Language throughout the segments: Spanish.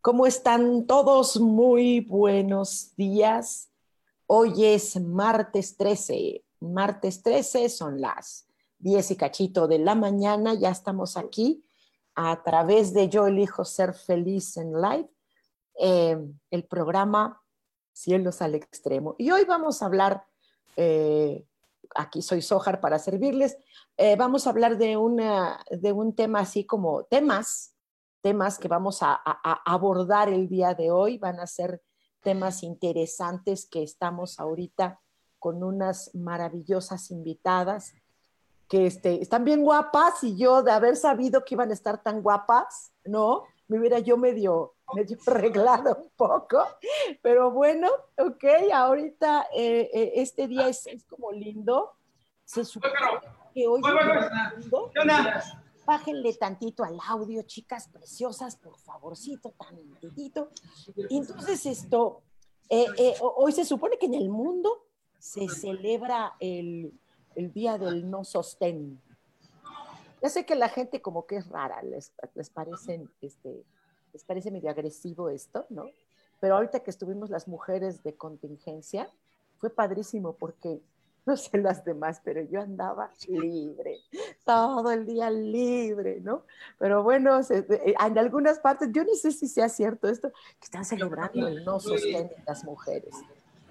¿Cómo están todos? Muy buenos días. Hoy es martes 13. Martes 13 son las 10 y cachito de la mañana. Ya estamos aquí a través de Yo elijo ser feliz en live, eh, el programa Cielos al Extremo. Y hoy vamos a hablar, eh, aquí soy Sojar para servirles, eh, vamos a hablar de, de un tema así como temas temas que vamos a, abordar el día de hoy. Van a ser temas interesantes que estamos ahorita con unas maravillosas invitadas que este, están bien guapas y yo de haber sabido que iban a estar tan guapas, ¿no? Me hubiera yo medio, medio arreglado un poco, pero bueno, ok, ahorita eh, eh, este día es, como lindo. Se supone que hoy bájenle tantito al audio, chicas preciosas, por favorcito, tantitito. Y entonces esto, eh, eh, hoy se supone que en el mundo se celebra el, Día del No Sostén. Ya sé que la gente como que es rara, les, les, parecen, este, les parece medio agresivo esto, ¿no? Pero ahorita que estuvimos las mujeres de contingencia, fue padrísimo porque no sé las demás, pero yo andaba libre, todo el día libre, ¿no? Pero bueno, eh, en algunas partes, yo no sé si sea cierto esto, que están celebrando el no sostén de las mujeres.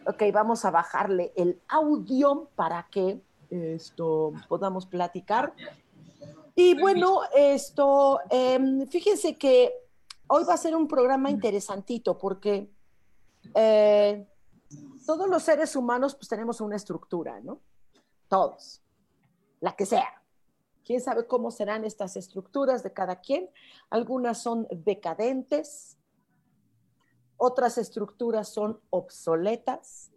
Ok, vamos a bajarle el audio para que esto podamos platicar. Y bueno, esto, em, fíjense que hoy va a ser un programa interesantito porque eh, todos los seres humanos pues tenemos una estructura, ¿no? Todos, la que sea. ¿Quién sabe cómo serán estas estructuras de cada quien? Algunas son decadentes, otras estructuras son obsoletas,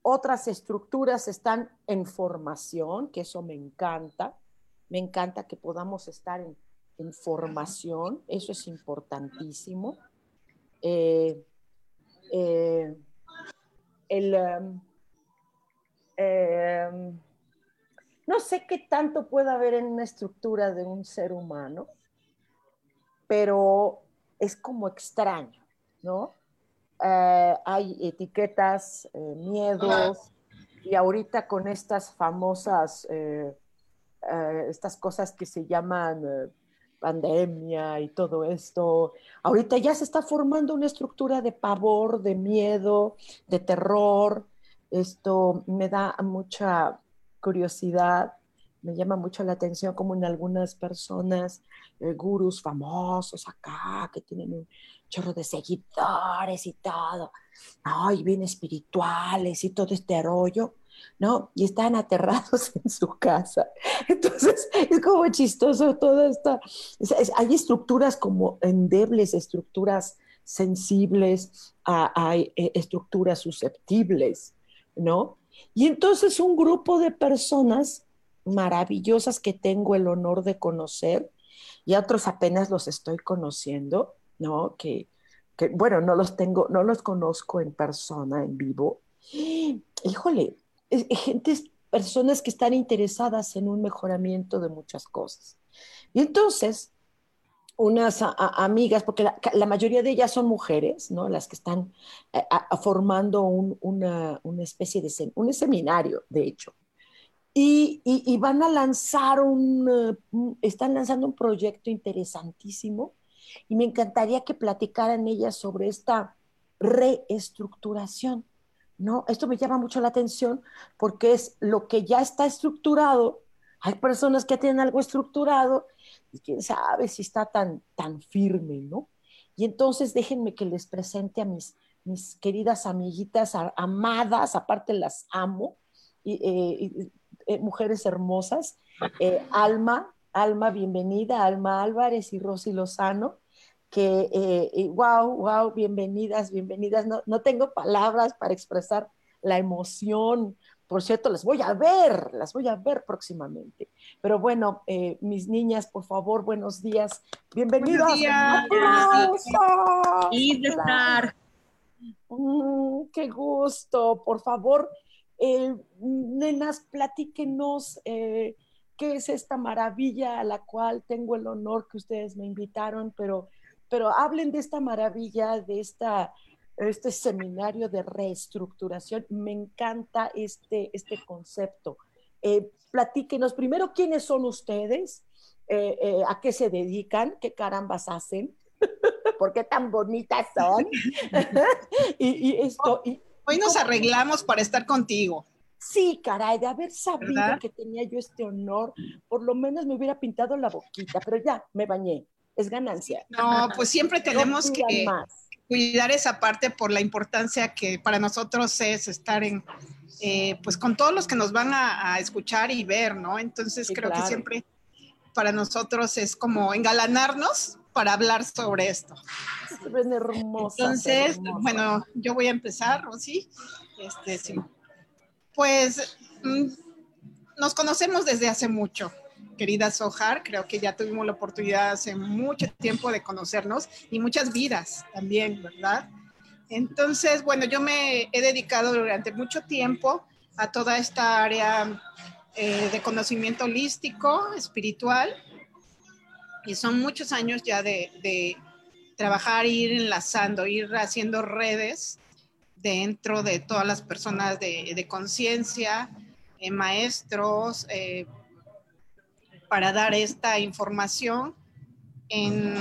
otras estructuras están en formación, que eso me encanta. Me encanta que podamos estar en, formación, eso es importantísimo. eh, eh el... Um, em, no sé qué tanto puede haber en una estructura de un ser humano, pero es como extraño, ¿no? Eh, hay etiquetas, eh, miedos, y ahorita con estas famosas, eh, estas cosas que se llaman pandemia y todo esto, ahorita ya se está formando una estructura de pavor, de miedo, de terror. Esto me da mucha curiosidad, me llama mucho la atención como en algunas personas, eh, gurús famosos acá, que tienen un chorro de seguidores y todo, ay, bien espirituales y todo este rollo, ¿no? Y están aterrados en su casa. Entonces, es como chistoso todo esto. hay estructuras como endebles, estructuras sensibles, hay eh, estructuras susceptibles, ¿no? Y entonces un grupo de personas maravillosas que tengo el honor de conocer, y otros apenas los estoy conociendo, ¿no? Que, que, bueno, no los tengo, no los conozco en persona, en vivo. Híjole, gente, personas que están interesadas en un mejoramiento de muchas cosas. Y entonces, unas amigas, porque la, mayoría de ellas son mujeres, ¿no? Las que están eh, formando una, especie de un seminario, de hecho. Y, van a lanzar un, están lanzando un proyecto interesantísimo y me encantaría que platicaran ellas sobre esta reestructuración. ¿No? Esto me llama mucho la atención porque es lo que ya está estructurado. Hay personas que tienen algo estructurado y quién sabe si está tan, tan firme, ¿no? Y entonces déjenme que les presente a mis, mis queridas amiguitas amadas, aparte las amo, y, eh, eh, mujeres hermosas. Eh, Alma, Alma, bienvenida, Alma Álvarez y Rosy Lozano que, eh, wow, wow, bienvenidas, bienvenidas. No, no, tengo palabras para expresar la emoción. Por cierto, las voy a ver, las voy a ver próximamente. Pero bueno, eh, mis niñas, por favor, buenos días. Bienvenidas. Buenos días. de estar. Mm, qué gusto. Por favor, eh, nenas, platíquenos eh, qué es esta maravilla a la cual tengo el honor que ustedes me invitaron, pero pero hablen de esta maravilla, de esta, este seminario de reestructuración. Me encanta este, este concepto. Eh, platíquenos primero quiénes son ustedes, eh, eh, a qué se dedican, qué carambas hacen, por qué tan bonitas son. y, esto, Hoy nos arreglamos para estar contigo. Sí, caray, de haber sabido que tenía yo este honor, por lo menos me hubiera pintado la boquita, pero ya me bañé es ganancia. No, pues siempre tenemos que cuidar esa parte por la importancia que para nosotros es estar en, eh, pues con todos los que nos van a, escuchar y ver, ¿no? Entonces creo que siempre para nosotros es como engalanarnos para hablar sobre esto. ven hermosa. Entonces, bueno, yo voy a empezar, Rosy. Este, sí. Pues mm, nos conocemos desde hace mucho querida Sohar. Creo que ya tuvimos la oportunidad hace mucho tiempo de conocernos y muchas vidas también, ¿verdad? Entonces, bueno, yo me he dedicado durante mucho tiempo a toda esta área eh, de conocimiento holístico, espiritual, y son muchos años ya de, de trabajar, ir enlazando, ir haciendo redes dentro de todas las personas de, de conciencia, eh, maestros, eh, para dar esta información en,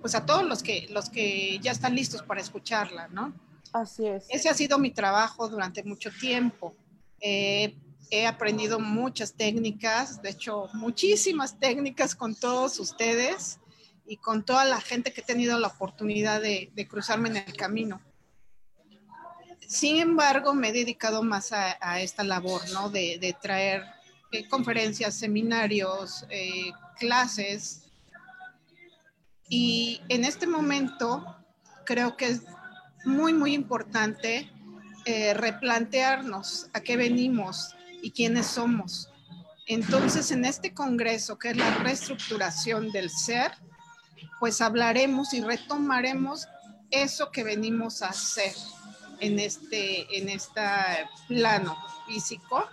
pues a todos los que, los que ya están listos para escucharla, ¿no? Así es. Ese ha sido mi trabajo durante mucho tiempo. he aprendido muchas técnicas, de hecho, muchísimas técnicas con todos ustedes y con toda la gente que he tenido la oportunidad de, cruzarme en el camino. Sin embargo, me he dedicado más a, esta labor, ¿no? De, de traer conferencias, seminarios, eh, clases. Y en este momento creo que es muy, muy importante eh, replantearnos a qué venimos y quiénes somos. Entonces, en este congreso, que es la reestructuración del ser, pues hablaremos y retomaremos eso que venimos a hacer en este, en este plano físico,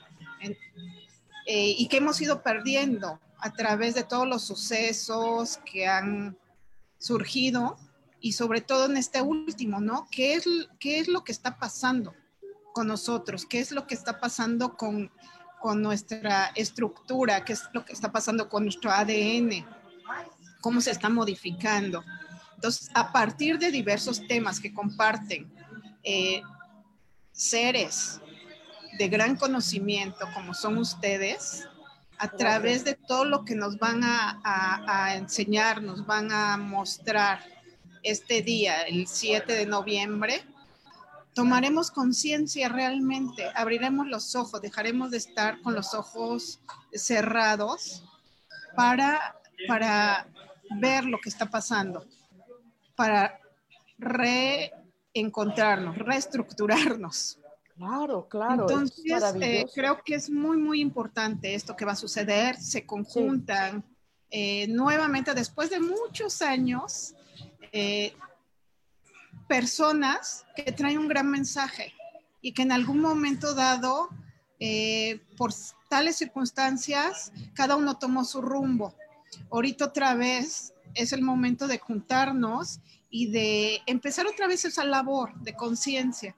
eh, y que hemos ido perdiendo a través de todos los sucesos que han surgido y sobre todo en este último, ¿no? ¿Qué es, qué es lo que está pasando con nosotros? ¿Qué es lo que está pasando con, con nuestra estructura? ¿Qué es lo que está pasando con nuestro ADN? ¿Cómo se está modificando? Entonces, a partir de diversos temas que comparten eh, seres de gran conocimiento como son ustedes, a través de todo lo que nos van a, enseñar, nos van a mostrar este día, el 7 de noviembre, tomaremos conciencia realmente, abriremos los ojos, dejaremos de estar con los ojos cerrados para, para ver lo que está pasando, para reencontrarnos, reestructurarnos. Claro, claro. Entonces, eh, creo que es muy, muy importante esto que va a suceder. Se conjuntan eh, nuevamente después de muchos años eh, personas que traen un gran mensaje y que en algún momento dado, por tales circunstancias, cada uno tomó su rumbo. Ahorita otra vez es el momento de juntarnos y de empezar otra vez esa labor de conciencia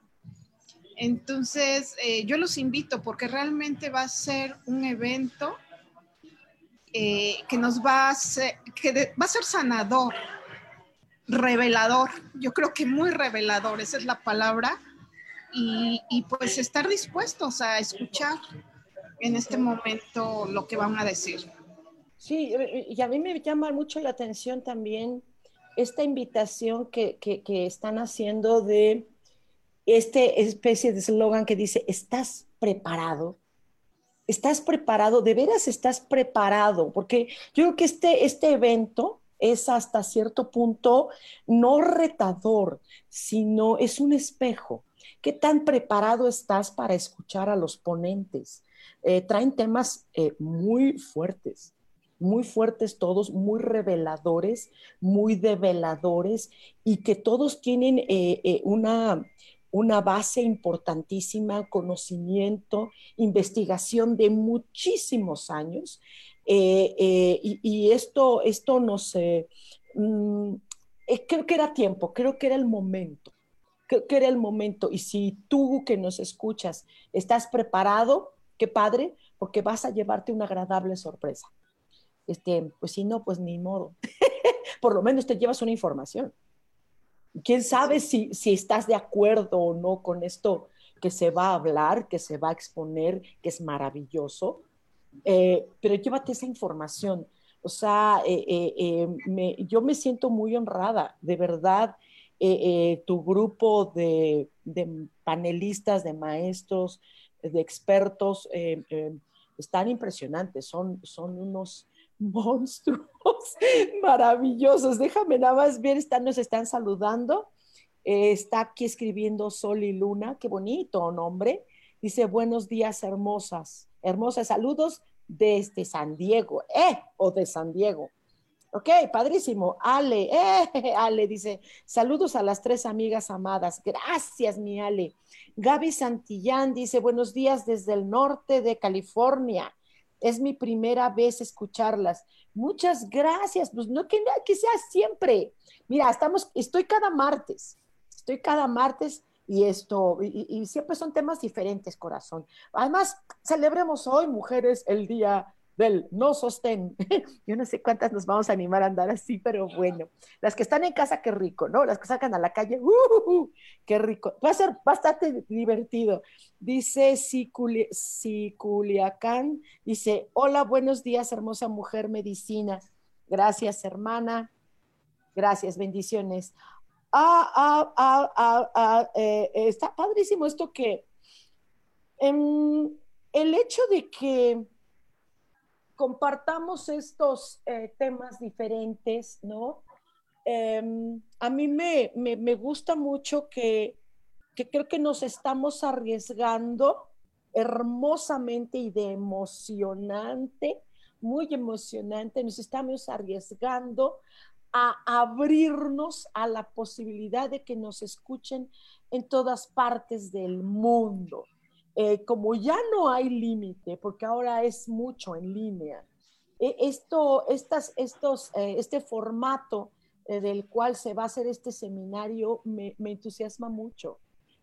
entonces, eh, yo los invito porque realmente va a ser un evento eh, que nos va a ser, que va a ser sanador revelador, yo creo que muy revelador, esa es la palabra, y, pues estar dispuestos a escuchar en este momento lo que van a decir. Sí, y a mí me llama mucho la atención también esta invitación que están haciendo de este especie de eslogan que dice, ¿estás preparado? ¿Estás preparado? ¿De veras estás preparado? Porque yo creo que este, este evento es hasta cierto punto no retador, sino es un espejo. ¿Qué tan preparado estás para escuchar a los ponentes? Eh, traen temas eh, muy fuertes, muy fuertes todos, muy reveladores, muy develadores y que todos tienen eh, una, una base importantísima, conocimiento, investigación de muchísimos años. y, esto, esto nos... Mm, creo que era tiempo, creo que era el momento, creo que era el momento. Y si tú que nos escuchas estás preparado, qué padre, porque vas a llevarte una agradable sorpresa. Este, pues si no, pues ni modo. Por lo menos te llevas una información. ¿Quién sabe si, si estás de acuerdo o no con esto que se va a hablar, que se va a exponer, que es maravilloso? Eh, pero llévate esa información. O sea, eh, eh, yo me siento muy honrada, de verdad. tu grupo de, de, panelistas, de maestros, de expertos están impresionantes, son, son unos monstruos maravillosos. Déjame nada más ver, están, nos están saludando. Eh, está aquí escribiendo Sol y Luna, qué bonito nombre. Dice, buenos días, hermosas. Hermosas, saludos desde San Diego, ¿eh? O de San Diego. Ok, padrísimo. Ale, eh, Ale dice, saludos a las tres amigas amadas. Gracias, mi Ale. Gaby Santillán dice, buenos días desde el norte de California. Es mi primera vez escucharlas. Muchas gracias. Pues no que, que sea siempre. Mira, estamos, estoy cada martes. Estoy cada martes y esto, y, y siempre son temas diferentes, corazón. Además, celebremos hoy, mujeres, el Día del no sostén. Yo no sé cuántas nos vamos a animar a andar así, pero bueno. Las que están en casa, qué rico, ¿no? Las que sacan a la calle, uh, qué rico. Va a ser bastante divertido. Dice Siculiacán, dice, hola, buenos días, hermosa mujer medicina. Gracias, hermana. Gracias, bendiciones. Ah, ah, ah, ah, ah eh, está padrísimo esto que em, el hecho de que compartamos estos eh, temas diferentes, ¿no? Em, a mí me, me, gusta mucho que, que, creo que nos estamos arriesgando hermosamente y de emocionante, muy emocionante, nos estamos arriesgando a abrirnos a la posibilidad de que nos escuchen en todas partes del mundo. Eh, como ya no hay límite, porque ahora es mucho en línea, eh, esto, estas, estos, eh, este formato del cual se va a hacer este seminario me, me, entusiasma mucho.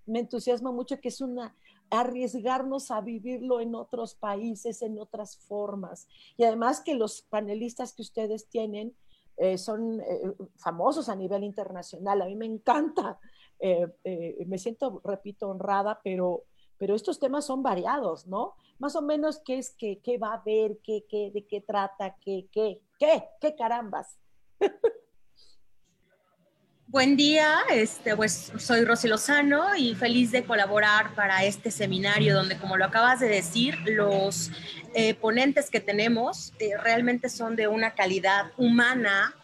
Me entusiasma mucho que es una arriesgarnos a vivirlo en otros países, en otras formas. Y además que los panelistas que ustedes tienen son famosos a nivel internacional. A mí me encanta, me siento, repito, honrada, pero pero estos temas son variados, ¿no? Más o menos qué es, qué, qué va a haber, qué, qué, de qué trata, qué, qué, qué, qué carambas. Buen día, este, pues soy Rosy Lozano y feliz de colaborar para este seminario donde, como lo acabas de decir, los eh, ponentes que tenemos eh, realmente son de una calidad humana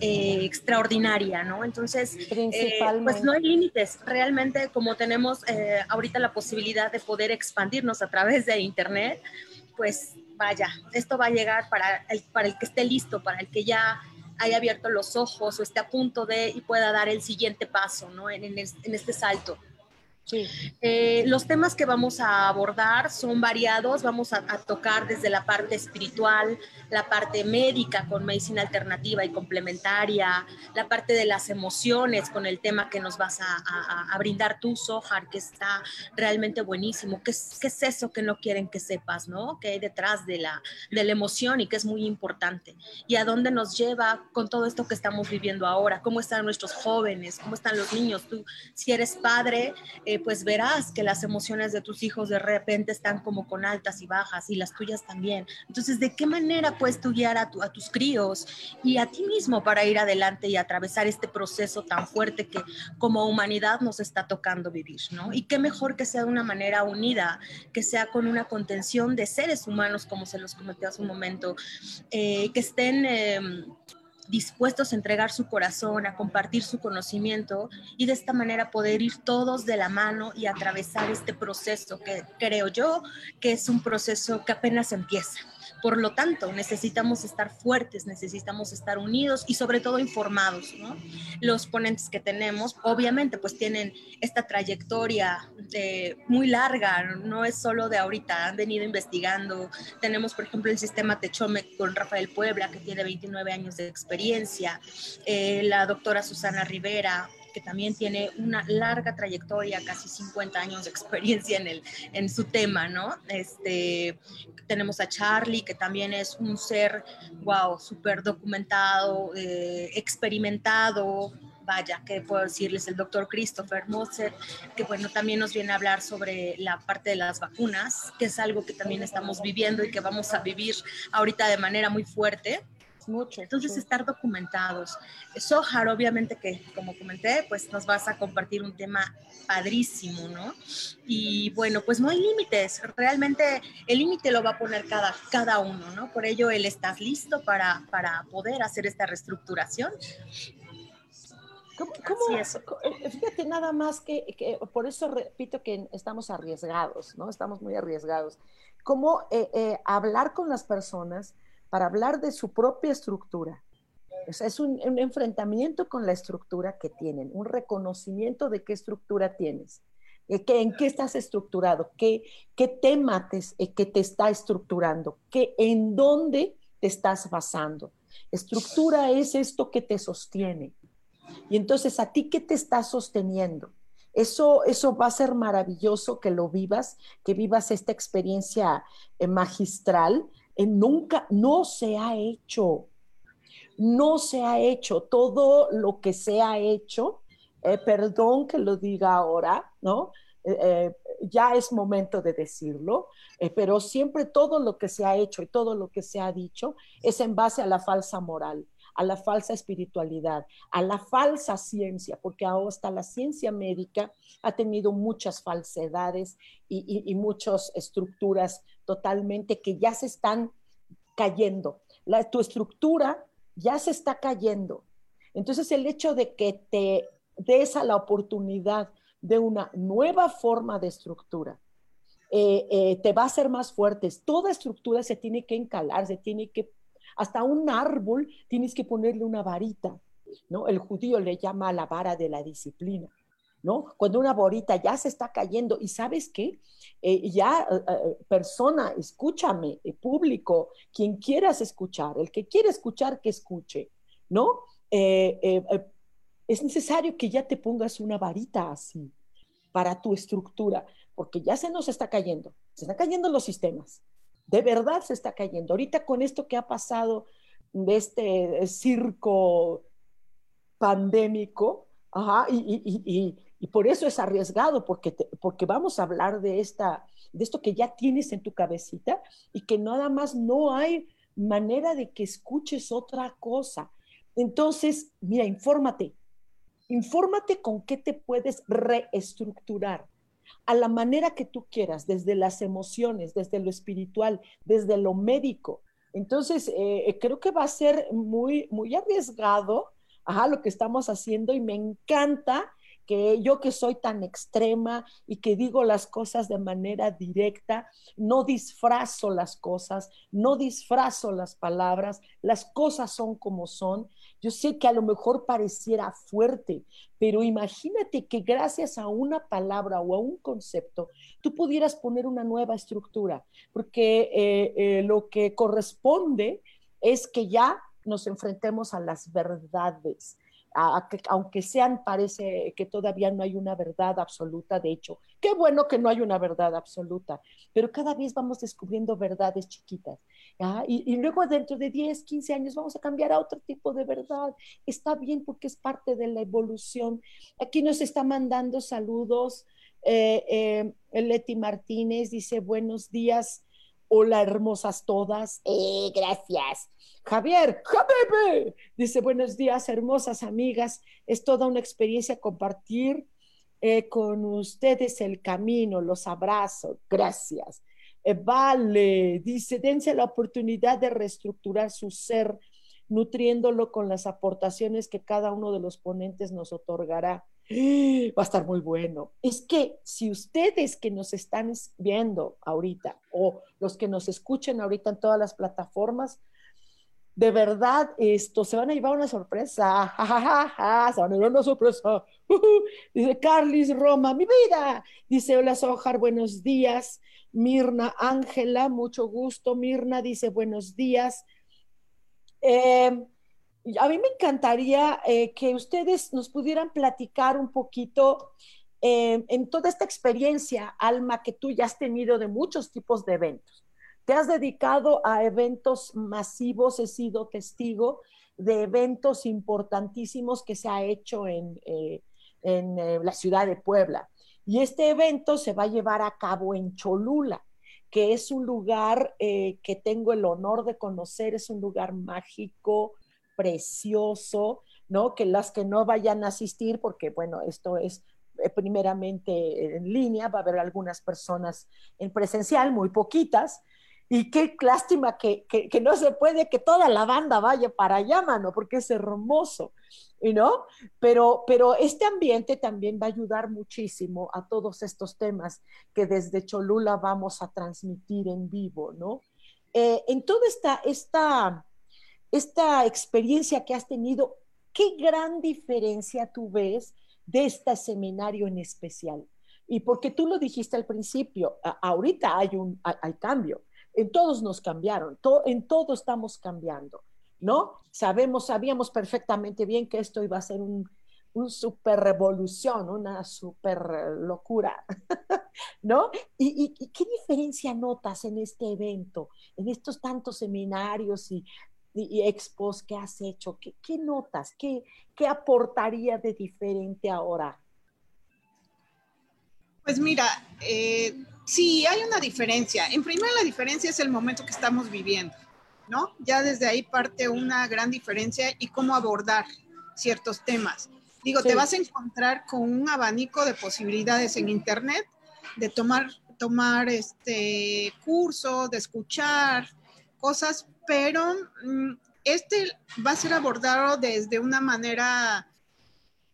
eh, extraordinaria, ¿no? Entonces, eh, pues no hay límites. Realmente, como tenemos eh, ahorita la posibilidad de poder expandirnos a través de Internet, pues vaya, esto va a llegar para el, para el que esté listo, para el que ya haya abierto los ojos o esté a punto de y pueda dar el siguiente paso, ¿no? En, en, este salto. Eh, los temas que vamos a abordar son variados, vamos a, tocar desde la parte espiritual, la parte médica con medicina alternativa y complementaria, la parte de las emociones con el tema que nos vas a, brindar tú, Sohar, que está realmente buenísimo. ¿Qué es, ¿Qué es, eso que no quieren que sepas, no? ¿Qué hay detrás de la, de la emoción y que es muy importante? ¿Y a dónde nos lleva con todo esto que estamos viviendo ahora? ¿Cómo están nuestros jóvenes? ¿Cómo están los niños? Tú, si eres padre, eh, pues verás que las emociones de tus hijos de repente están como con altas y bajas y las tuyas también. Entonces, ¿de qué manera puedes tú guiar a, a tus críos y a ti mismo para ir adelante y atravesar este proceso tan fuerte que como humanidad nos está tocando vivir, ¿no? Y qué mejor que sea de una manera unida, que sea con una contención de seres humanos, como se los comenté hace un momento, eh, que estén... Em, dispuestos a entregar su corazón, a compartir su conocimiento y de esta manera poder ir todos de la mano y atravesar este proceso que creo yo que es un proceso que apenas empieza. Por lo tanto, necesitamos estar fuertes, necesitamos estar unidos y sobre todo informados. Los ponentes que tenemos, obviamente, pues tienen esta trayectoria muy larga, no es solo de ahorita, han venido investigando. Tenemos, por ejemplo, el sistema Techome con Rafael Puebla, que tiene 29 años de experiencia, eh, la doctora Susana Rivera, que también tiene una larga trayectoria, casi 50 años de experiencia en, el, en su tema, ¿no? Este, tenemos a Charlie, que también es un ser, wow, súper documentado, eh, experimentado, vaya, que puedo decirles, el doctor Christopher Moser, que bueno, también nos viene a hablar sobre la parte de las vacunas, que es algo que también estamos viviendo y que vamos a vivir ahorita de manera muy fuerte. Mucho. Entonces, estar documentados. Sohar, obviamente que, como comenté, pues nos vas a compartir un tema padrísimo, ¿no? Y bueno, pues no hay límites. Realmente el límite lo va a poner cada, cada uno, ¿no? Por ello, él estás listo para, para poder hacer esta reestructuración. ¿Cómo, cómo eh, fíjate nada más que, que, por eso repito que estamos arriesgados, ¿no? Estamos muy arriesgados. ¿Cómo eh, eh, hablar con las personas para hablar de su propia estructura. es un, enfrentamiento con la estructura que tienen, un reconocimiento de qué estructura tienes, eh, en qué estás estructurado, qué, qué tema te, eh, que te está estructurando, qué, en dónde te estás basando. Estructura es esto que te sostiene. Y entonces, ¿a ti qué te está sosteniendo? Eso, eso va a ser maravilloso que lo vivas, que vivas esta experiencia eh, magistral nunca, no se ha hecho, no se ha hecho. Todo lo que se ha hecho, eh, perdón que lo diga ahora, ¿no? Eh, eh, ya es momento de decirlo, pero siempre todo lo que se ha hecho y todo lo que se ha dicho es en base a la falsa moral a la falsa espiritualidad, a la falsa ciencia, porque hasta la ciencia médica ha tenido muchas falsedades y, muchas estructuras totalmente que ya se están cayendo. La, tu estructura ya se está cayendo. Entonces el hecho de que te des a la oportunidad de una nueva forma de estructura, eh, eh, te va a hacer más fuertes. Toda estructura se tiene que encalar, se tiene que hasta un árbol tienes que ponerle una varita, ¿no? El judío le llama la vara de la disciplina. ¿No? Cuando una varita ya se está cayendo y sabes qué, eh, ya eh, eh, persona, escúchame, público, quien quieras escuchar, el que quiere escuchar, que escuche, ¿no? es necesario que ya te pongas una varita así para tu estructura, porque ya se nos está cayendo, se están cayendo los sistemas, de verdad se está cayendo. Ahorita con esto que ha pasado de este circo pandémico, y, por eso es arriesgado, porque, porque vamos a hablar de, esta, de esto que ya tienes en tu cabecita y que nada más no hay manera de que escuches otra cosa. Entonces, mira, infórmate, infórmate con qué te puedes reestructurar a la manera que tú quieras, desde las emociones, desde lo espiritual, desde lo médico. Entonces, eh, eh, creo que va a ser muy, muy arriesgado lo que estamos haciendo y me encanta que yo que soy tan extrema y que digo las cosas de manera directa, no disfrazo las cosas, no disfrazo las palabras, las cosas son como son. Yo sé que a lo mejor pareciera fuerte, pero imagínate que gracias a una palabra o a un concepto, tú pudieras poner una nueva estructura, porque eh, eh, lo que corresponde es que ya nos enfrentemos a las verdades, aunque sean, parece que todavía no hay una verdad absoluta, de hecho, qué bueno que no hay una verdad absoluta, pero cada vez vamos descubriendo verdades chiquitas. Y, y, luego dentro de 10, 15 años vamos a cambiar a otro tipo de verdad. Está bien porque es parte de la evolución. Aquí nos está mandando saludos. Eh, eh, Leti Martínez dice buenos días. Hola, hermosas todas. Eh, gracias. Javier, Javier, dice buenos días, hermosas amigas. Es toda una experiencia compartir eh, con ustedes el camino. Los abrazo. Gracias. Eh, vale, dice, dense la oportunidad de reestructurar su ser, nutriéndolo con las aportaciones que cada uno de los ponentes nos otorgará. Va a estar muy bueno. Es que si ustedes que nos están viendo ahorita o los que nos escuchen ahorita en todas las plataformas, de verdad, esto, se van a llevar una sorpresa. se van a llevar una sorpresa. Dice Carlis Roma, mi vida. Dice, hola Sojar, buenos días. Mirna Ángela, mucho gusto. Mirna dice, buenos días. Eh, a mí me encantaría eh, que ustedes nos pudieran platicar un poquito eh, en toda esta experiencia, Alma, que tú ya has tenido de muchos tipos de eventos. Te has dedicado a eventos masivos, he sido testigo de eventos importantísimos que se ha hecho en, eh, la ciudad de Puebla. Y este evento se va a llevar a cabo en Cholula que es un lugar que tengo el honor de conocer, es un lugar mágico, precioso, ¿no? Que las que no vayan a asistir, porque bueno, esto es eh, primeramente en línea, va a haber algunas personas en presencial, muy poquitas, y qué lástima que, que, no se puede que toda la banda vaya para allá, mano, porque es hermoso, ¿no? Pero, pero este ambiente también va a ayudar muchísimo a todos estos temas que desde Cholula vamos a transmitir en vivo, ¿no? Eh, en toda esta, esta esta experiencia que has tenido, ¿qué gran diferencia tú ves de este seminario en especial? Y porque tú lo dijiste al principio, ahorita hay un hay, cambio, en todos nos cambiaron, en todo estamos cambiando, ¿no? Sabemos, sabíamos perfectamente bien que esto iba a ser un, un super revolución, una super locura, ¿no? ¿Y, y, qué diferencia notas en este evento, en estos tantos seminarios y y, expos que has hecho? ¿Qué, qué notas? ¿Qué, ¿Qué aportaría de diferente ahora? Pues mira, eh, sí, hay una diferencia. En primer, la diferencia es el momento que estamos viviendo, ¿no? Ya desde ahí parte una gran diferencia y cómo abordar ciertos temas. Digo, te vas a encontrar con un abanico de posibilidades en Internet de tomar, tomar este curso, de escuchar cosas, pero mm, este va a ser abordado desde una manera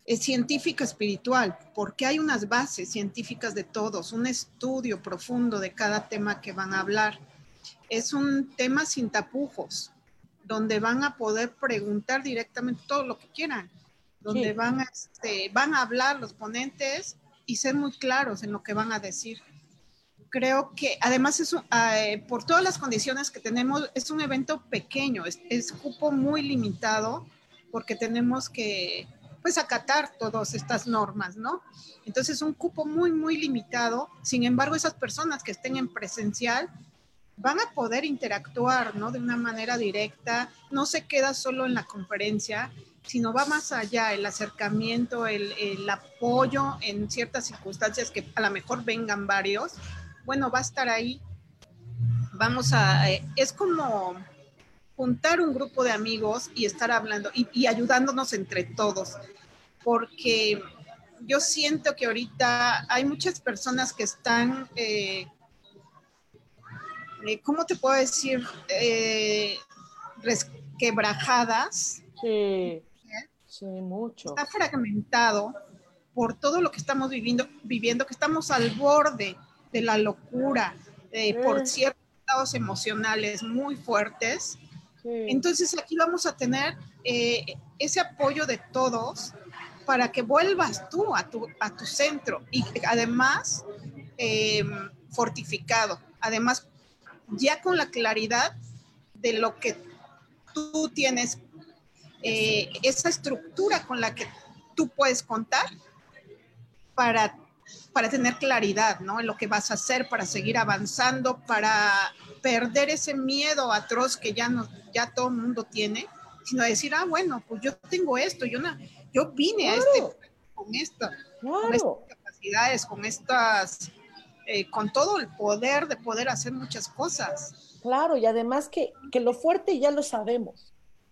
eh, científica espiritual, porque hay unas bases científicas de todos, un estudio profundo de cada tema que van a hablar. Es un tema sin tapujos, donde van a poder preguntar directamente todo lo que quieran, donde van, este, van a hablar los ponentes y ser muy claros en lo que van a decir creo que además es eh, por todas las condiciones que tenemos, es un evento pequeño, es, es, cupo muy limitado porque tenemos que pues acatar todas estas normas, ¿no? Entonces es un cupo muy, muy limitado. Sin embargo, esas personas que estén en presencial van a poder interactuar, ¿no? De una manera directa, no se queda solo en la conferencia, sino va más allá, el acercamiento, el, el apoyo en ciertas circunstancias que a lo mejor vengan varios, bueno, va a estar ahí. Vamos a, eh, es como juntar un grupo de amigos y estar hablando y, ayudándonos entre todos, porque yo siento que ahorita hay muchas personas que están, eh, eh, ¿cómo te puedo decir? resquebrajadas. Sí, sí, mucho. Está fragmentado por todo lo que estamos viviendo, viviendo que estamos al borde de la locura, por mm. ciertos estados emocionales muy fuertes. Entonces aquí vamos a tener eh, ese apoyo de todos para que vuelvas tú a tu, a tu centro y además eh, fortificado, además ya con la claridad de lo que tú tienes, eh, esa estructura con la que tú puedes contar para, para tener claridad, ¿no? En lo que vas a hacer, para seguir avanzando, para perder ese miedo atroz que ya, no, ya todo el mundo tiene, sino decir, ah, bueno, pues yo tengo esto, yo, no, yo vine a este con, esta, con estas capacidades, con estas, eh, con todo el poder de poder hacer muchas cosas. Claro, y además que, que lo fuerte ya lo sabemos.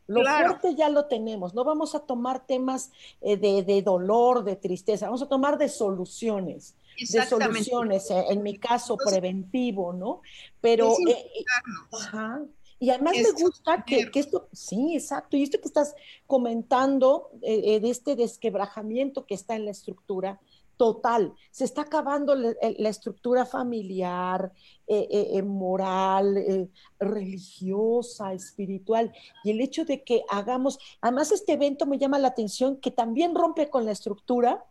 Lo fuerte ya lo tenemos, no vamos a tomar temas eh, de, dolor, de tristeza, vamos a tomar de soluciones, de soluciones, eh, en mi caso preventivo, ¿no? Pero... Eh, ajá. Y además me gusta que, esto, sí, exacto, y esto que estás comentando de este desquebrajamiento que está en la estructura, total. Se está acabando la, estructura familiar, eh, eh, eh, moral, religiosa, espiritual. Y el hecho de que hagamos, además este evento me llama la atención que también rompe con la estructura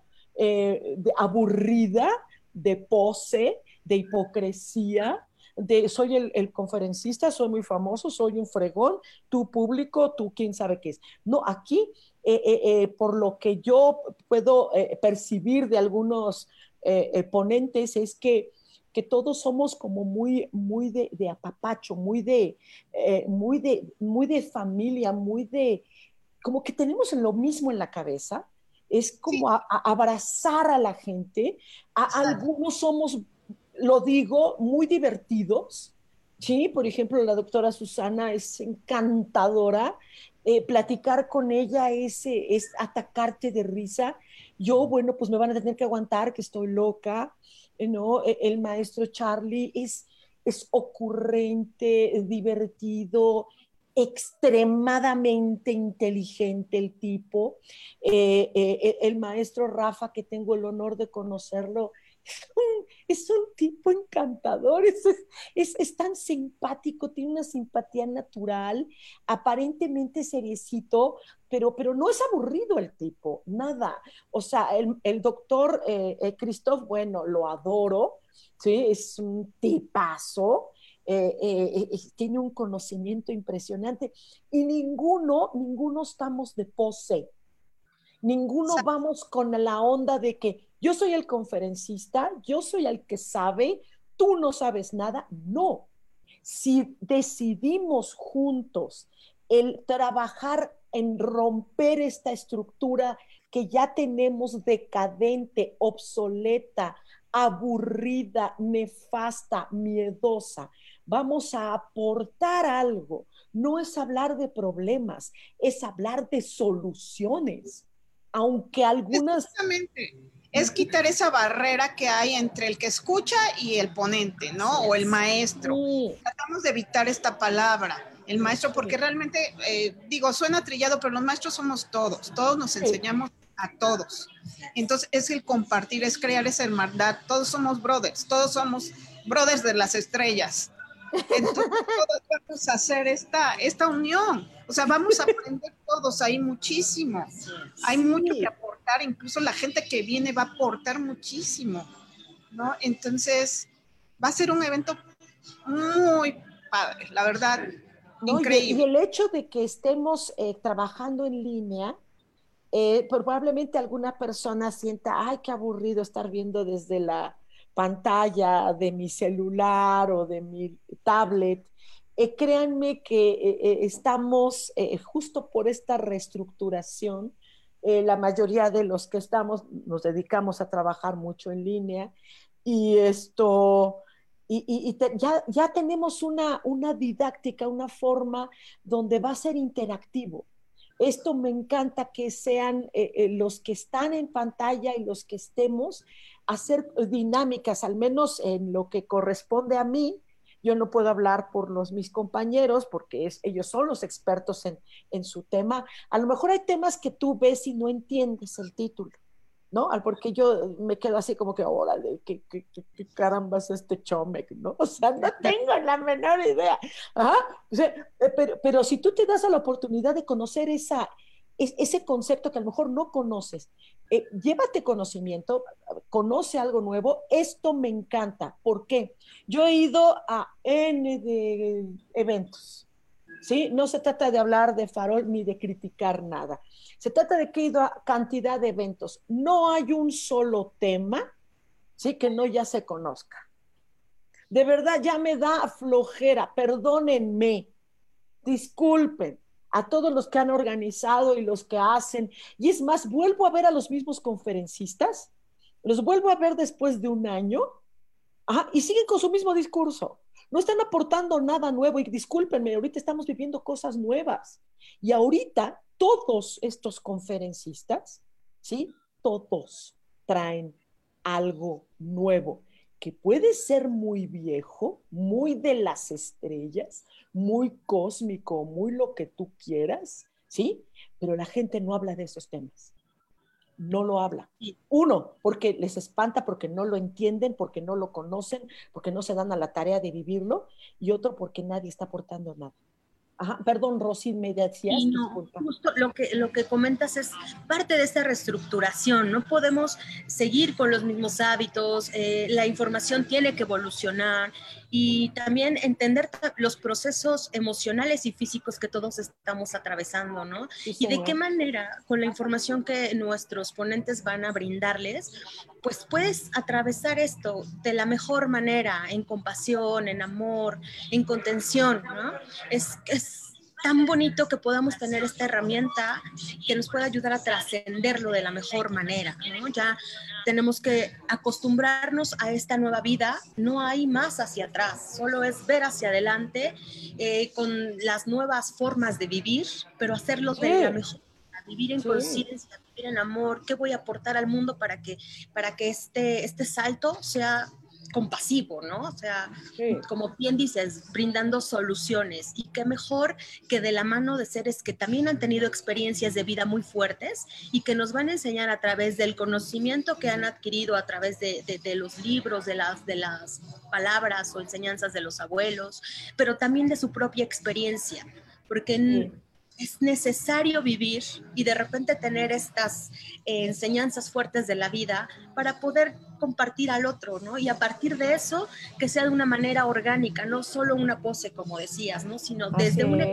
aburrida, de pose, de hipocresía, de soy el, el, conferencista, soy muy famoso, soy un fregón, tu público, tú quién sabe qué es. No, aquí eh, eh, eh, por lo que yo puedo percibir de algunos ponentes, es que, que, todos somos como muy, muy de, apapacho, muy de, muy, de, muy de familia, muy de, como que tenemos lo mismo en la cabeza. Es como abrazar a la gente. A, algunos somos, lo digo, muy divertidos. Sí, por ejemplo, la doctora Susana es encantadora eh, platicar con ella es, es atacarte de risa. Yo, bueno, pues me van a tener que aguantar que estoy loca, ¿no? E, el maestro Charlie es, es ocurrente, divertido, extremadamente inteligente el tipo. Eh, eh, el maestro Rafa, que tengo el honor de conocerlo, es un tipo encantador, es, tan simpático, tiene una simpatía natural, aparentemente seriecito, pero, pero no es aburrido el tipo, nada. O sea, el, doctor eh, eh, Christoph, bueno, lo adoro, ¿sí? es un tipazo. Eh, tiene un conocimiento impresionante y ninguno, ninguno estamos de pose, ninguno vamos con la onda de que yo soy el conferencista, yo soy el que sabe, tú no sabes nada. No. Si decidimos juntos el trabajar en romper esta estructura que ya tenemos decadente, obsoleta, aburrida, nefasta, miedosa, vamos a aportar algo. No es hablar de problemas, es hablar de soluciones. Aunque algunas es quitar esa barrera que hay entre el que escucha y el ponente, ¿no? O el maestro. Tratamos de evitar esta palabra, el maestro, porque realmente, eh, digo, suena trillado, pero los maestros somos todos, todos nos enseñamos a todos. Entonces es el compartir, es crear esa hermandad, todos somos brothers, todos somos brothers de las estrellas. Entonces todos vamos a hacer esta, esta unión, o sea, vamos a aprender todos ahí muchísimo, hay mucho que aprender incluso la gente que viene va a aportar muchísimo, ¿no? Entonces, va a ser un evento muy padre, la verdad, increíble. Y, el hecho de que estemos eh, trabajando en línea, eh, probablemente alguna persona sienta, ay, qué aburrido estar viendo desde la pantalla de mi celular o de mi tablet. Eh, créanme que estamos justo por esta reestructuración, eh, la mayoría de los que estamos nos dedicamos a trabajar mucho en línea y esto, y, ya, ya, tenemos una, una didáctica, una forma donde va a ser interactivo. Esto me encanta que sean eh, eh, los que están en pantalla y los que estemos, hacer dinámicas, al menos en lo que corresponde a mí, yo no puedo hablar por los mis compañeros porque es, ellos son los expertos en, en, su tema. A lo mejor hay temas que tú ves y no entiendes el título. ¿no? Porque yo me quedo así como que, órale, ¿qué, qué, qué, caramba es este Chomec, ¿no? O sea, no tengo la menor idea. Eh, pero, pero si tú te das a la oportunidad de conocer esa, ese concepto que a lo mejor no conoces, eh, llévate conocimiento, conoce algo nuevo, esto me encanta. ¿Por qué? Yo he ido a N de eventos, ¿sí? No se trata de hablar de farol ni de criticar nada. Se trata de que he ido a cantidad de eventos. No hay un solo tema, ¿sí? Que no ya se conozca. De verdad, ya me da flojera, perdónenme, disculpen a todos los que han organizado y los que hacen. Y es más, vuelvo a ver a los mismos conferencistas, los vuelvo a ver después de un año, y siguen con su mismo discurso. No están aportando nada nuevo y discúlpenme, ahorita estamos viviendo cosas nuevas. Y ahorita todos estos conferencistas, ¿sí? Todos traen algo nuevo que puede ser muy viejo, muy de las estrellas, muy cósmico, muy lo que tú quieras, ¿sí? Pero la gente no habla de esos temas. No lo habla. Uno, porque les espanta, porque no lo entienden, porque no lo conocen, porque no se dan a la tarea de vivirlo, y otro, porque nadie está aportando nada. Ajá, perdón, Rosy, me decías. justo lo que, lo que comentas es parte de esta reestructuración. No podemos seguir con los mismos hábitos, eh, la información tiene que evolucionar y también entender los procesos emocionales y físicos que todos estamos atravesando, ¿no? y de qué manera, con la información que nuestros ponentes van a brindarles, pues puedes atravesar esto de la mejor manera, en compasión, en amor, en contención, ¿no? Es, es tan bonito que podamos tener esta herramienta que nos pueda ayudar a trascenderlo de la mejor manera, ¿no? Ya tenemos que acostumbrarnos a esta nueva vida, no hay más hacia atrás, solo es ver hacia adelante eh, con las nuevas formas de vivir, pero hacerlo de la mejor vivir en conciencia, vivir en amor, qué voy a aportar al mundo para que, para que este, este salto sea compasivo, ¿no? O sea, como bien dices, brindando soluciones. Y qué mejor que de la mano de seres que también han tenido experiencias de vida muy fuertes y que nos van a enseñar a través del conocimiento que han adquirido a través de, los libros, de las, de las palabras o enseñanzas de los abuelos, pero también de su propia experiencia. Porque es necesario vivir y de repente tener estas eh, enseñanzas fuertes de la vida para poder compartir al otro, ¿no? Y a partir de eso, que sea de una manera orgánica, no solo una pose, como decías, ¿no? Sino desde una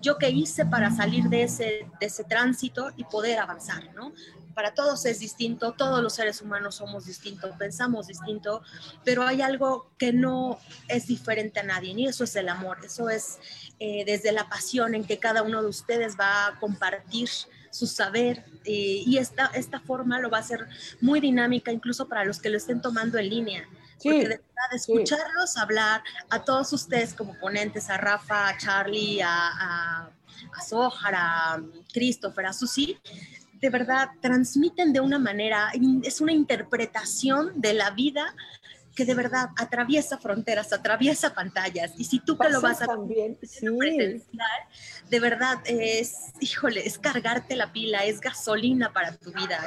yo que hice para salir de ese, de ese tránsito y poder avanzar, ¿no? Para todos es distinto, todos los seres humanos somos distintos, pensamos distinto, pero hay algo que no es diferente a nadie, y eso es el amor, eso es eh, desde la pasión en que cada uno de ustedes va a compartir su saber eh, y esta, esta forma lo va a hacer muy dinámica incluso para los que lo estén tomando en línea. Porque de verdad, escucharlos hablar a todos ustedes como ponentes, a Rafa, a Charlie, a, a, a Sohar, a Christopher, a Susi, de verdad transmiten de una manera, es una interpretación de la vida que de verdad atraviesa fronteras, atraviesa pantallas. Y si tú que lo vas a también, sí. de verdad es, híjole, es cargarte la pila, es gasolina para tu vida.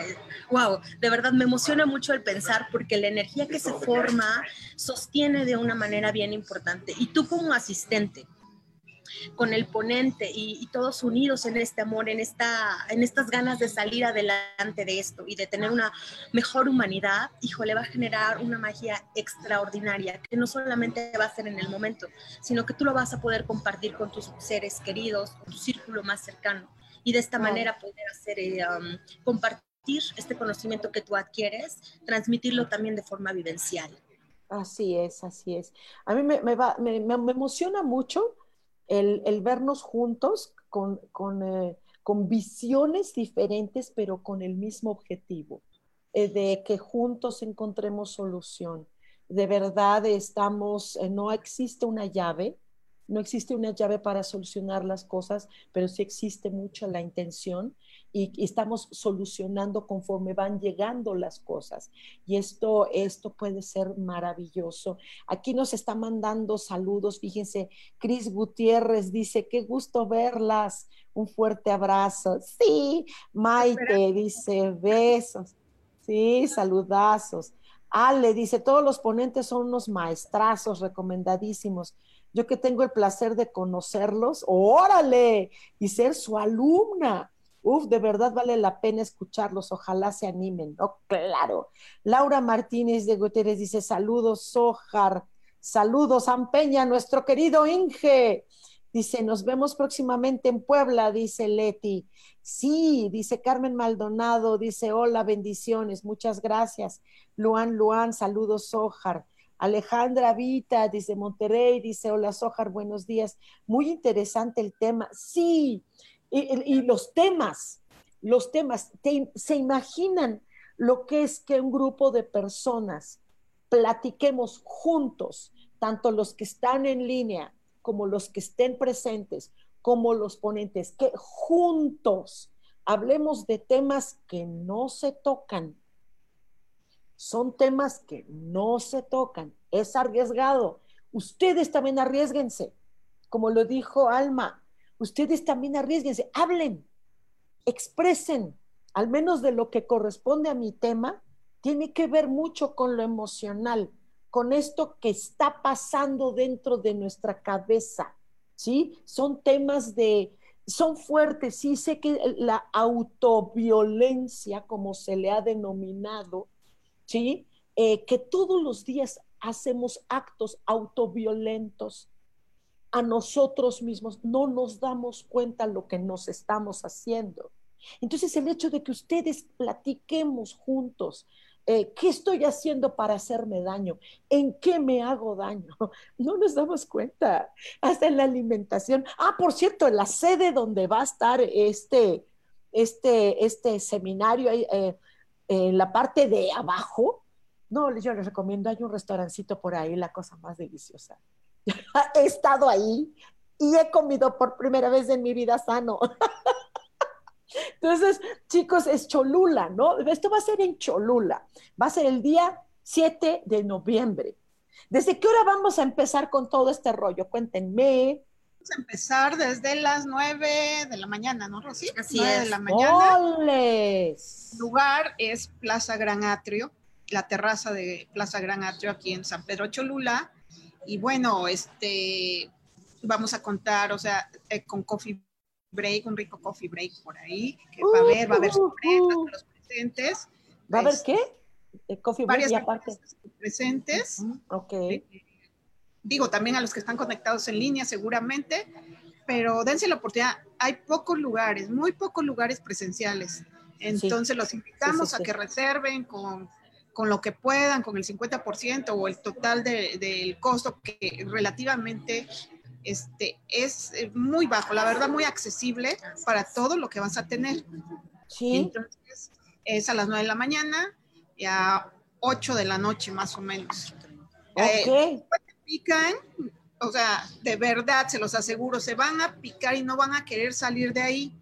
wow, de verdad me emociona mucho el pensar porque la energía que se forma sostiene de una manera bien importante. Y tú como asistente, con el ponente y, todos unidos en este amor, en, esta, en estas ganas de salir adelante de esto y de tener una mejor humanidad, híjole, va a generar una magia extraordinaria que no solamente va a ser en el momento, sino que tú lo vas a poder compartir con tus seres queridos, con tu círculo más cercano y de esta manera poder hacer, eh, um, compartir este conocimiento que tú adquieres, transmitirlo también de forma vivencial. Así es, así es. A mí me, va, me, me emociona mucho el, vernos juntos eh, con, visiones diferentes, pero con el mismo objetivo, eh, de que juntos encontremos solución. De verdad estamos, eh, no existe una llave, no existe una llave para solucionar las cosas, pero sí existe mucho la intención y, estamos solucionando conforme van llegando las cosas. Y esto, esto puede ser maravilloso. Aquí nos está mandando saludos, fíjense, Cris Gutiérrez dice, qué gusto verlas, un fuerte abrazo. Sí, Maite dice, besos. Sí, saludazos. Ale dice, todos los ponentes son unos maestrazos recomendadísimos. Yo que tengo el placer de conocerlos, órale, y ser su alumna. Uf, de verdad vale la pena escucharlos, ojalá se animen, ¿no? Claro. Laura Martínez de Guterres dice, saludos, Sojar, saludos, Ampeña, nuestro querido Inge. Dice, nos vemos próximamente en Puebla, dice Leti. Sí, dice Carmen Maldonado, dice, hola, bendiciones, muchas gracias. Luan, Luan, saludos, Sojar. Alejandra Vita, dice Monterrey, dice, hola, Sojar, buenos días. Muy interesante el tema. Sí, y, los temas, los temas, ¿se imaginan lo que es que un grupo de personas platiquemos juntos, tanto los que están en línea como los que estén presentes, como los ponentes, que juntos hablemos de temas que no se tocan? Son temas que no se tocan. Es arriesgado. Ustedes también arriesguense. Como lo dijo Alma, ustedes también arriesguense, hablen, expresen, al menos de lo que corresponde a mi tema, tiene que ver mucho con lo emocional, con esto que está pasando dentro de nuestra cabeza, ¿sí? Son temas de, son fuertes, sí, sé que la autoviolencia, como se le ha denominado, ¿sí? Eh, que todos los días hacemos actos autoviolentos, a nosotros mismos, no nos damos cuenta lo que nos estamos haciendo. Entonces el hecho de que ustedes platiquemos juntos, eh, ¿qué estoy haciendo para hacerme daño? ¿En qué me hago daño? No nos damos cuenta. Hasta en la alimentación. Ah, por cierto, en la sede donde va a estar este, este, este seminario, eh, en la parte de abajo, no, yo les recomiendo, hay un restaurancito por ahí, la cosa más deliciosa. he estado ahí y he comido por primera vez en mi vida sano. Entonces, chicos, es Cholula, ¿no? Esto va a ser en Cholula. Va a ser el día 7 de noviembre. ¿Desde qué hora vamos a empezar con todo este rollo? Cuéntenme. Vamos a empezar desde las 9 de la mañana, ¿no, Rosy? Así 9 de la mañana. El lugar es Plaza Gran Atrio, la terraza de Plaza Gran Atrio aquí en San Pedro Cholula. Y bueno, este, vamos a contar, o sea, eh, con coffee break, un rico coffee break por ahí, que va a haber, va a haber sorpresas uh, uh, uh. los presentes. ¿Va a haber qué? Eh, coffee break varias aparte. presentes. ok. Eh, digo, también a los que están conectados en línea seguramente, pero dense la oportunidad. Hay pocos lugares, muy pocos lugares presenciales. Entonces los invitamos a que reserven con con lo que puedan, con el 50% o el total del costo que relativamente este, es eh, muy bajo, la verdad muy accesible para todo lo que vas a tener. Sí. Entonces, es a las 9 de la mañana y a 8 de la noche más o menos. Eh, pican, o sea, de verdad, se los aseguro, se van a picar y no van a querer salir de ahí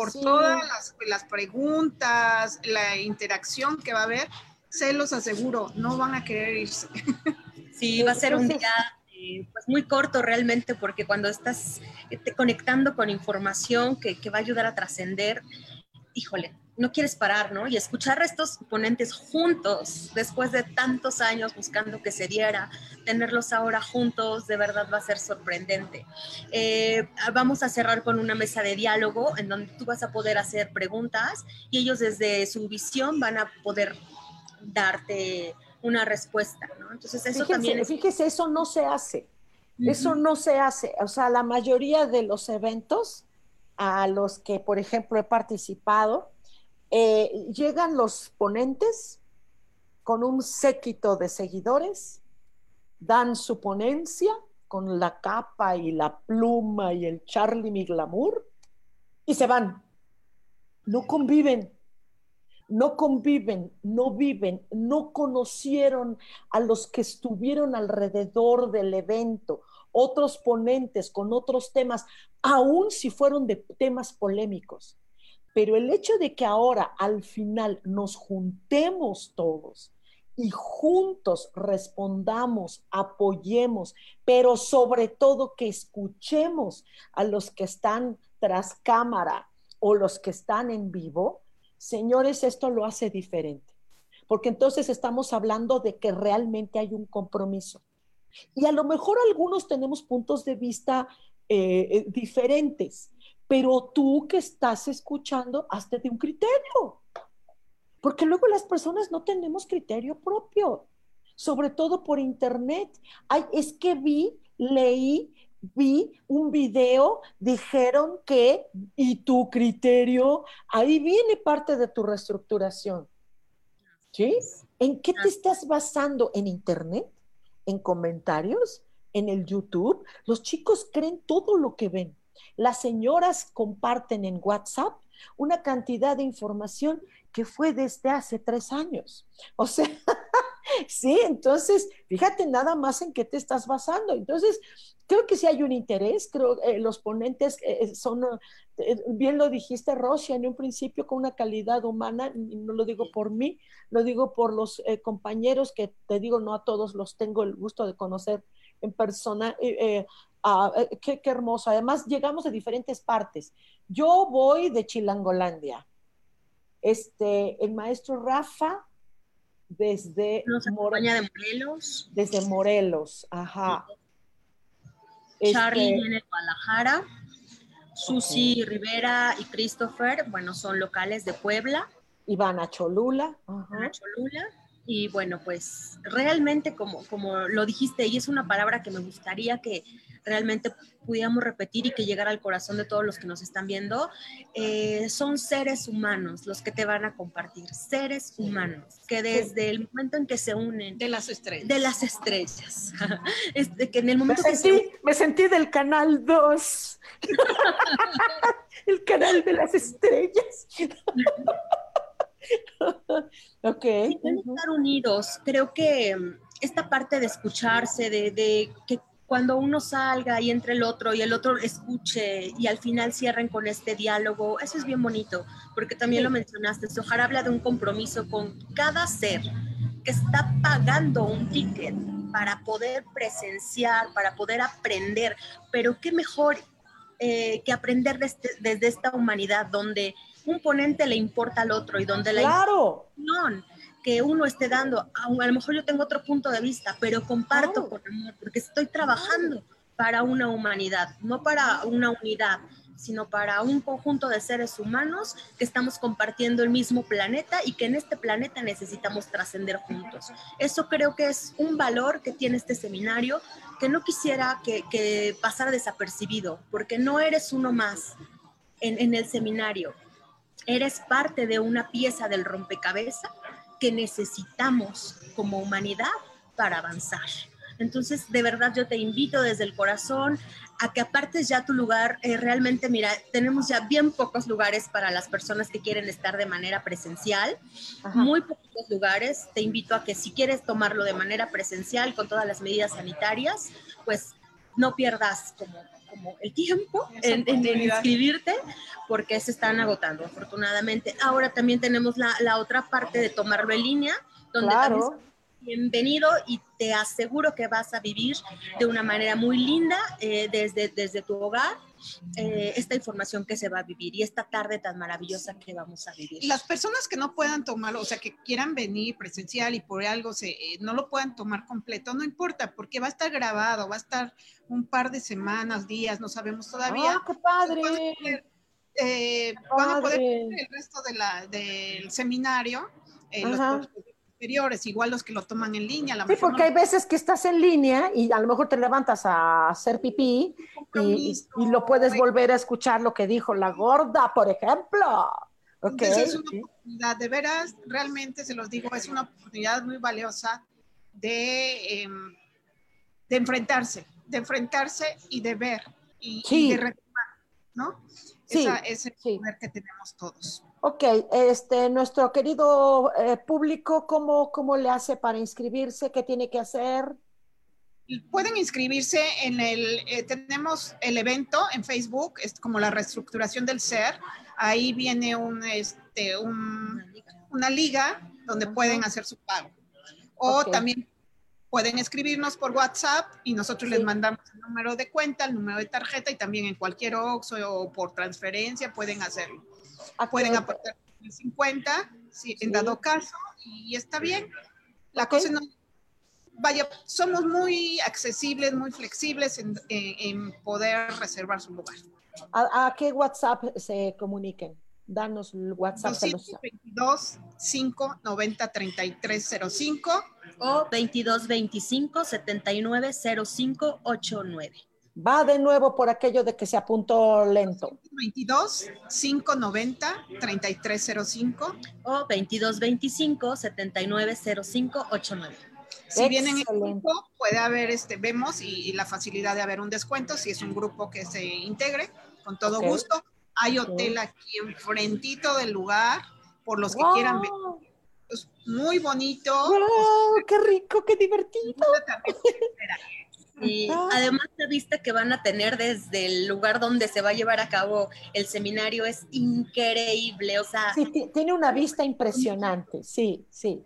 por todas las, preguntas, la interacción que va a haber, se los aseguro, no van a querer irse. Sí, va a ser un día eh, pues muy corto realmente, porque cuando estás eh, conectando con información que, que va a ayudar a trascender, híjole, no quieres parar, ¿no? Y escuchar a estos ponentes juntos, después de tantos años buscando que se diera, tenerlos ahora juntos, de verdad va a ser sorprendente. Eh, vamos a cerrar con una mesa de diálogo en donde tú vas a poder hacer preguntas y ellos desde su visión van a poder darte una respuesta, ¿no? Entonces eso también Fíjese, eso no se hace. Eso no se hace. O sea, la mayoría de los eventos a los que, por ejemplo, he participado, eh, llegan los ponentes con un séquito de seguidores, dan su ponencia con la capa y la pluma y el Charlie mi glamour y se van. No conviven, no conviven, no viven, no conocieron a los que estuvieron alrededor del evento, otros ponentes con otros temas, aun si fueron de temas polémicos Pero el hecho de que ahora al final nos juntemos todos y juntos respondamos, apoyemos, pero sobre todo que escuchemos a los que están tras cámara o los que están en vivo, señores, esto lo hace diferente. Porque entonces estamos hablando de que realmente hay un compromiso. Y a lo mejor algunos tenemos puntos de vista eh, eh, diferentes, pero tú que estás escuchando, hazte de un criterio. Porque luego las personas no tenemos criterio propio, sobre todo por internet. Ay, es que vi, leí, vi un video, dijeron que, y tu criterio, ahí viene parte de tu reestructuración. ¿Sí? ¿En qué te estás basando? ¿En internet? ¿En comentarios? ¿En el YouTube? Los chicos creen todo lo que ven. Las señoras comparten en WhatsApp una cantidad de información que fue desde hace tres años. O sea, sí, entonces, fíjate nada más en qué te estás basando. Entonces, creo que sí hay un interés, creo eh, los ponentes eh, eh, son, bien lo dijiste, Rosia, en un principio con una calidad humana, no lo digo por mí, lo digo por los compañeros que te digo, no a todos los tengo el gusto de conocer en persona. Ah, qué, qué hermoso. Además, llegamos de diferentes partes. Yo voy de Chilangolandia este, el maestro Rafa desde de Morelos. Desde Morelos, ajá. Charlie este, viene de Guadalajara. Susi Rivera y Christopher, bueno, son locales de Puebla. Ivana Cholula. Ivana Cholula. Y bueno, pues realmente como, como lo dijiste, y es una palabra que me gustaría que realmente pudiéramos repetir y que llegara al corazón de todos los que nos están viendo, eh, son seres humanos los que te van a compartir, seres humanos, que desde el momento en que se unen... De las estrellas. De las estrellas. que en el momento me sentí, me sentí del canal 2. el canal de las estrellas. ok. estar unidos. Creo que mm, esta parte de escucharse, de, de que cuando uno salga y entre el otro y el otro escuche y al final cierren con este diálogo, eso es bien bonito, porque también lo mencionaste, Sojar habla de un compromiso con cada ser que está pagando un ticket para poder presenciar, para poder aprender, pero qué mejor eh, que aprender desde, desde, esta humanidad donde un ponente le importa al otro y donde la claro. que uno esté dando, a, lo mejor yo tengo otro punto de vista, pero comparto con amor, porque estoy trabajando para una humanidad, no para una unidad, sino para un conjunto de seres humanos que estamos compartiendo el mismo planeta y que en este planeta necesitamos trascender juntos. Eso creo que es un valor que tiene este seminario que no quisiera que, que pasara desapercibido, porque no eres uno más en, en el seminario, eres parte de una pieza del rompecabezas que necesitamos como humanidad para avanzar. Entonces, de verdad, yo te invito desde el corazón a que apartes ya tu lugar. Eh, realmente, mira, tenemos ya bien pocos lugares para las personas que quieren estar de manera presencial. Muy pocos lugares. Te invito a que si quieres tomarlo de manera presencial con todas las medidas sanitarias, pues no pierdas como como el tiempo en, inscribirte porque se están agotando afortunadamente. Ahora también tenemos la, la otra parte de tomarlo en línea, donde también bienvenido y te aseguro que vas a vivir de una manera muy linda eh, desde, desde tu hogar eh, esta información que se va a vivir y esta tarde tan maravillosa que vamos a vivir. Las personas que no puedan tomarlo, o sea, que quieran venir presencial y por algo se, eh, no lo puedan tomar completo, no importa, porque va a estar grabado, va a estar un par de semanas, días, no sabemos todavía. ¡Ah, qué padre! van a poder el resto de la, del seminario, los igual los que lo toman en línea. sí, porque hay veces que estás en línea y a lo mejor te levantas a hacer pipí y, lo puedes volver a escuchar lo que dijo la gorda, por ejemplo. Okay. es una oportunidad, de veras, realmente se los digo, es una oportunidad muy valiosa de, em, de enfrentarse, de enfrentarse y de ver y, de retomar, ¿no? Sí, Esa, ese poder que tenemos todos. Ok, este, nuestro querido eh, público, ¿cómo, ¿cómo le hace para inscribirse? ¿Qué tiene que hacer? Pueden inscribirse en el, eh, tenemos el evento en Facebook, es como la reestructuración del ser. ahí viene un, este, un, una liga donde pueden hacer su pago. O también pueden escribirnos por WhatsApp y nosotros les mandamos el número de cuenta, el número de tarjeta y también en cualquier OXO o por transferencia pueden hacerlo. Pueden aportar 50 si, en dado caso y está bien. La cosa no, vaya, somos muy accesibles, muy flexibles en, poder reservar su lugar. ¿A, qué WhatsApp se comuniquen? Danos el WhatsApp. 222 590 3305 o 2225 790589. Va de nuevo por aquello de que se apuntó lento. 22 590 3305 o 2225 790589. Si vienen en grupo, puede haber, este, vemos y, la facilidad de haber un descuento si es un grupo que se integre, con todo gusto. Hay hotel aquí enfrentito del lugar, por los que quieran ver. Es muy bonito. ¡Qué rico, qué divertido! Y además la vista que van a tener desde el lugar donde se va a llevar a cabo el seminario es increíble, o sea... Sí, tiene una vista impresionante, sí, sí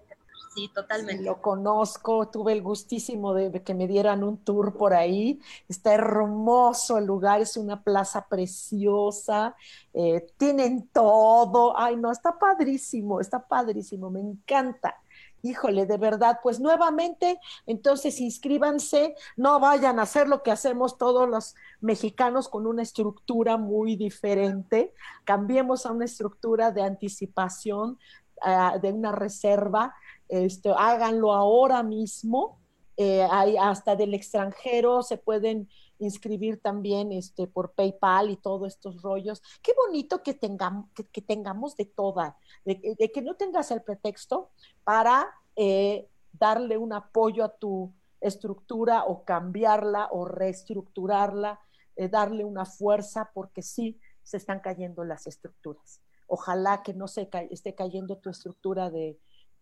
sí, totalmente. lo conozco, tuve el gustísimo de, que me dieran un tour por ahí. Está hermoso el lugar, es una plaza preciosa, eh, tienen todo. Ay, no, está padrísimo, está padrísimo, me encanta. Híjole, de verdad, pues nuevamente, entonces inscríbanse, no vayan a hacer lo que hacemos todos los mexicanos con una estructura muy diferente, cambiemos a una estructura de anticipación, ah, de una reserva, este, háganlo ahora mismo. Eh, hasta del extranjero se pueden inscribir también este, por PayPal y todos estos rollos. Qué bonito que tengamos, que, tengamos de toda, de, que no tengas el pretexto para eh, darle un apoyo a tu estructura o cambiarla o reestructurarla, eh, darle una fuerza, porque sí se están cayendo las estructuras. Ojalá que no se esté cayendo tu estructura de,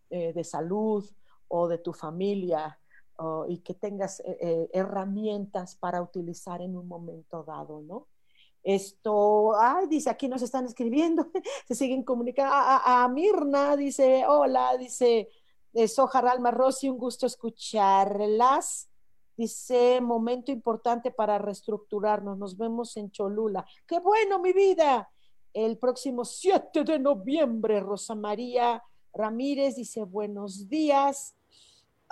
eh, de salud o de tu familia y que tengas eh, eh, herramientas para utilizar en un momento dado, ¿no? Esto, ay, dice, aquí nos están escribiendo, se siguen comunicando. A, Mirna dice, hola, dice, Sojar Alma Rossi, un gusto escucharlas. Dice, momento importante para reestructurarnos, nos vemos en Cholula. ¡Qué bueno, mi vida! El próximo 7 de noviembre, Rosa María Ramírez dice buenos días.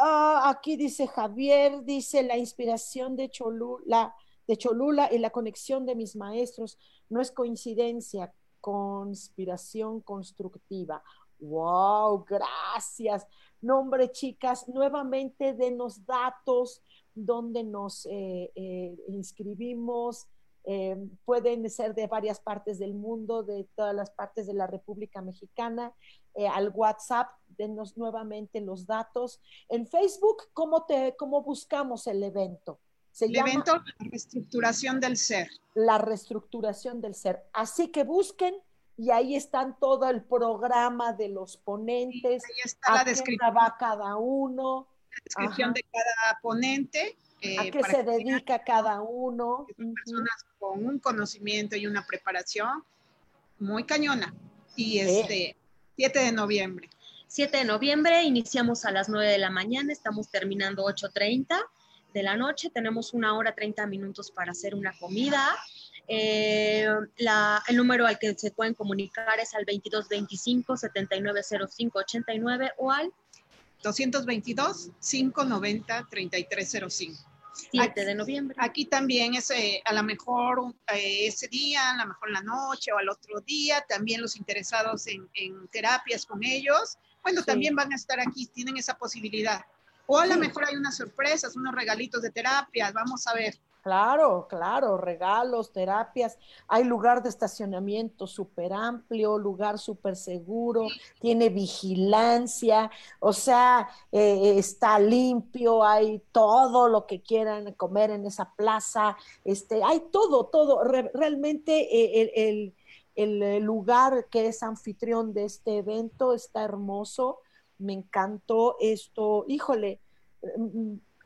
Ah, aquí dice Javier, dice la inspiración de Cholula, de Cholula y la conexión de mis maestros no es coincidencia, conspiración constructiva. Wow, gracias. Nombre, chicas, nuevamente denos datos donde nos eh, eh, inscribimos, eh, pueden ser de varias partes del mundo, de todas las partes de la República Mexicana, eh, al WhatsApp, denos nuevamente los datos. En Facebook, ¿cómo, te, cómo buscamos el evento? Se el evento, la reestructuración del ser. La reestructuración del ser. Así que busquen y ahí están todo el programa de los ponentes. ahí está la descripción. va cada uno. La descripción de cada ponente ¿A eh, qué se dedica cada uno? personas con un conocimiento y una preparación muy cañona. Y este, 7 de noviembre. 7 de noviembre, iniciamos a las 9 de la mañana, estamos terminando 8.30 de la noche, tenemos una hora 30 minutos para hacer una comida. Eh, el número al que se pueden comunicar es al 2225-790589 o al 222-590-3305. 7 de noviembre. Aquí también es eh, a lo mejor eh, ese día, a lo mejor en la noche o al otro día, también los interesados en, terapias con ellos, bueno, también van a estar aquí, tienen esa posibilidad. O a lo mejor hay unas sorpresas, unos regalitos de terapias, vamos a ver. Claro, claro, regalos, terapias. Hay lugar de estacionamiento súper amplio, lugar súper seguro, tiene vigilancia, o sea, eh, está limpio, hay todo lo que quieran comer en esa plaza, este, hay todo, todo. realmente eh, el, lugar que es anfitrión de este evento está hermoso, me encantó esto, híjole.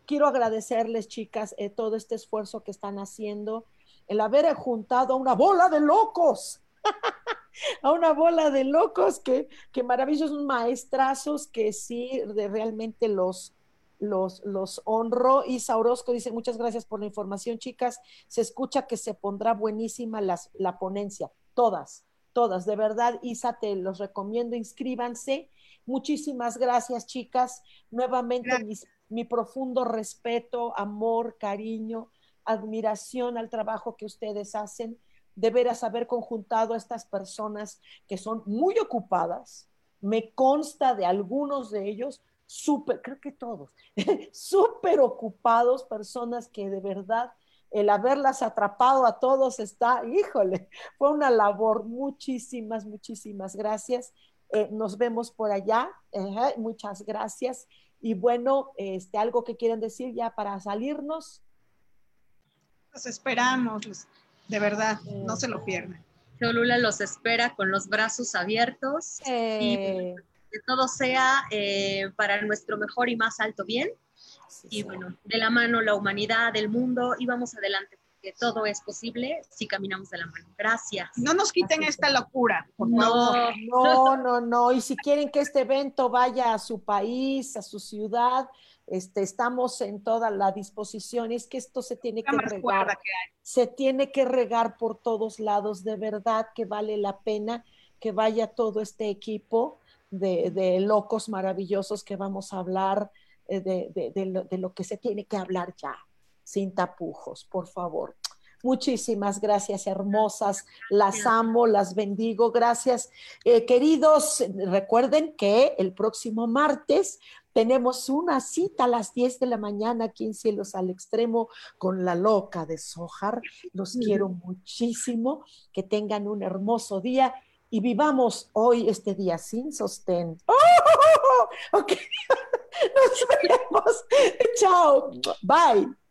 Quiero agradecerles, chicas, eh, todo este esfuerzo que están haciendo, el haber juntado a una bola de locos. a una bola de locos que, que maravillosos maestrazos que sí de realmente los, los, los honro. Isa Orozco dice, muchas gracias por la información, chicas. Se escucha que se pondrá buenísima las, la ponencia, todas, todas. De verdad, Isa, te los recomiendo, inscríbanse. Muchísimas gracias, chicas. Nuevamente, mi profundo respeto, amor, cariño, admiración al trabajo que ustedes hacen de veras haber conjuntado a estas personas que son muy ocupadas. Me consta de algunos de ellos, súper, creo que todos, súper ocupados, personas que de verdad el haberlas atrapado a todos está, híjole, fue una labor. Muchísimas, muchísimas gracias. Eh, nos vemos por allá. muchas gracias. Y bueno, este, algo que quieren decir ya para salirnos. Los esperamos, de verdad, no se lo pierdan. Cholula los espera con los brazos abiertos y eh. que todo sea eh, para nuestro mejor y más alto bien. y bueno, de la mano la humanidad, el mundo y vamos adelante todo es posible si caminamos de la mano. Gracias. No nos quiten esta locura, por no, favor. No, no, no. Y si quieren que este evento vaya a su país, a su ciudad, este, estamos en toda la disposición, es que esto se tiene que regar, se tiene que regar por todos lados, de verdad que vale la pena que vaya todo este equipo de, locos maravillosos que vamos a hablar eh, de, lo, que se tiene que hablar ya, sin tapujos, por favor. Muchísimas gracias, hermosas. Las amo, las bendigo. Gracias. Eh, queridos, recuerden que el próximo martes tenemos una cita a las 10 de la mañana aquí en Cielos al Extremo con la loca de Sojar. Los quiero muchísimo. Que tengan un hermoso día y vivamos hoy este día sin sostén. ¡Oh! Ok. Nos vemos. Chao. Bye.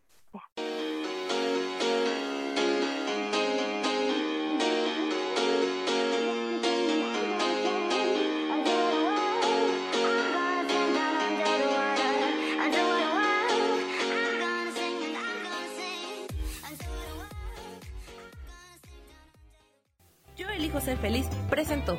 Ser feliz presentó.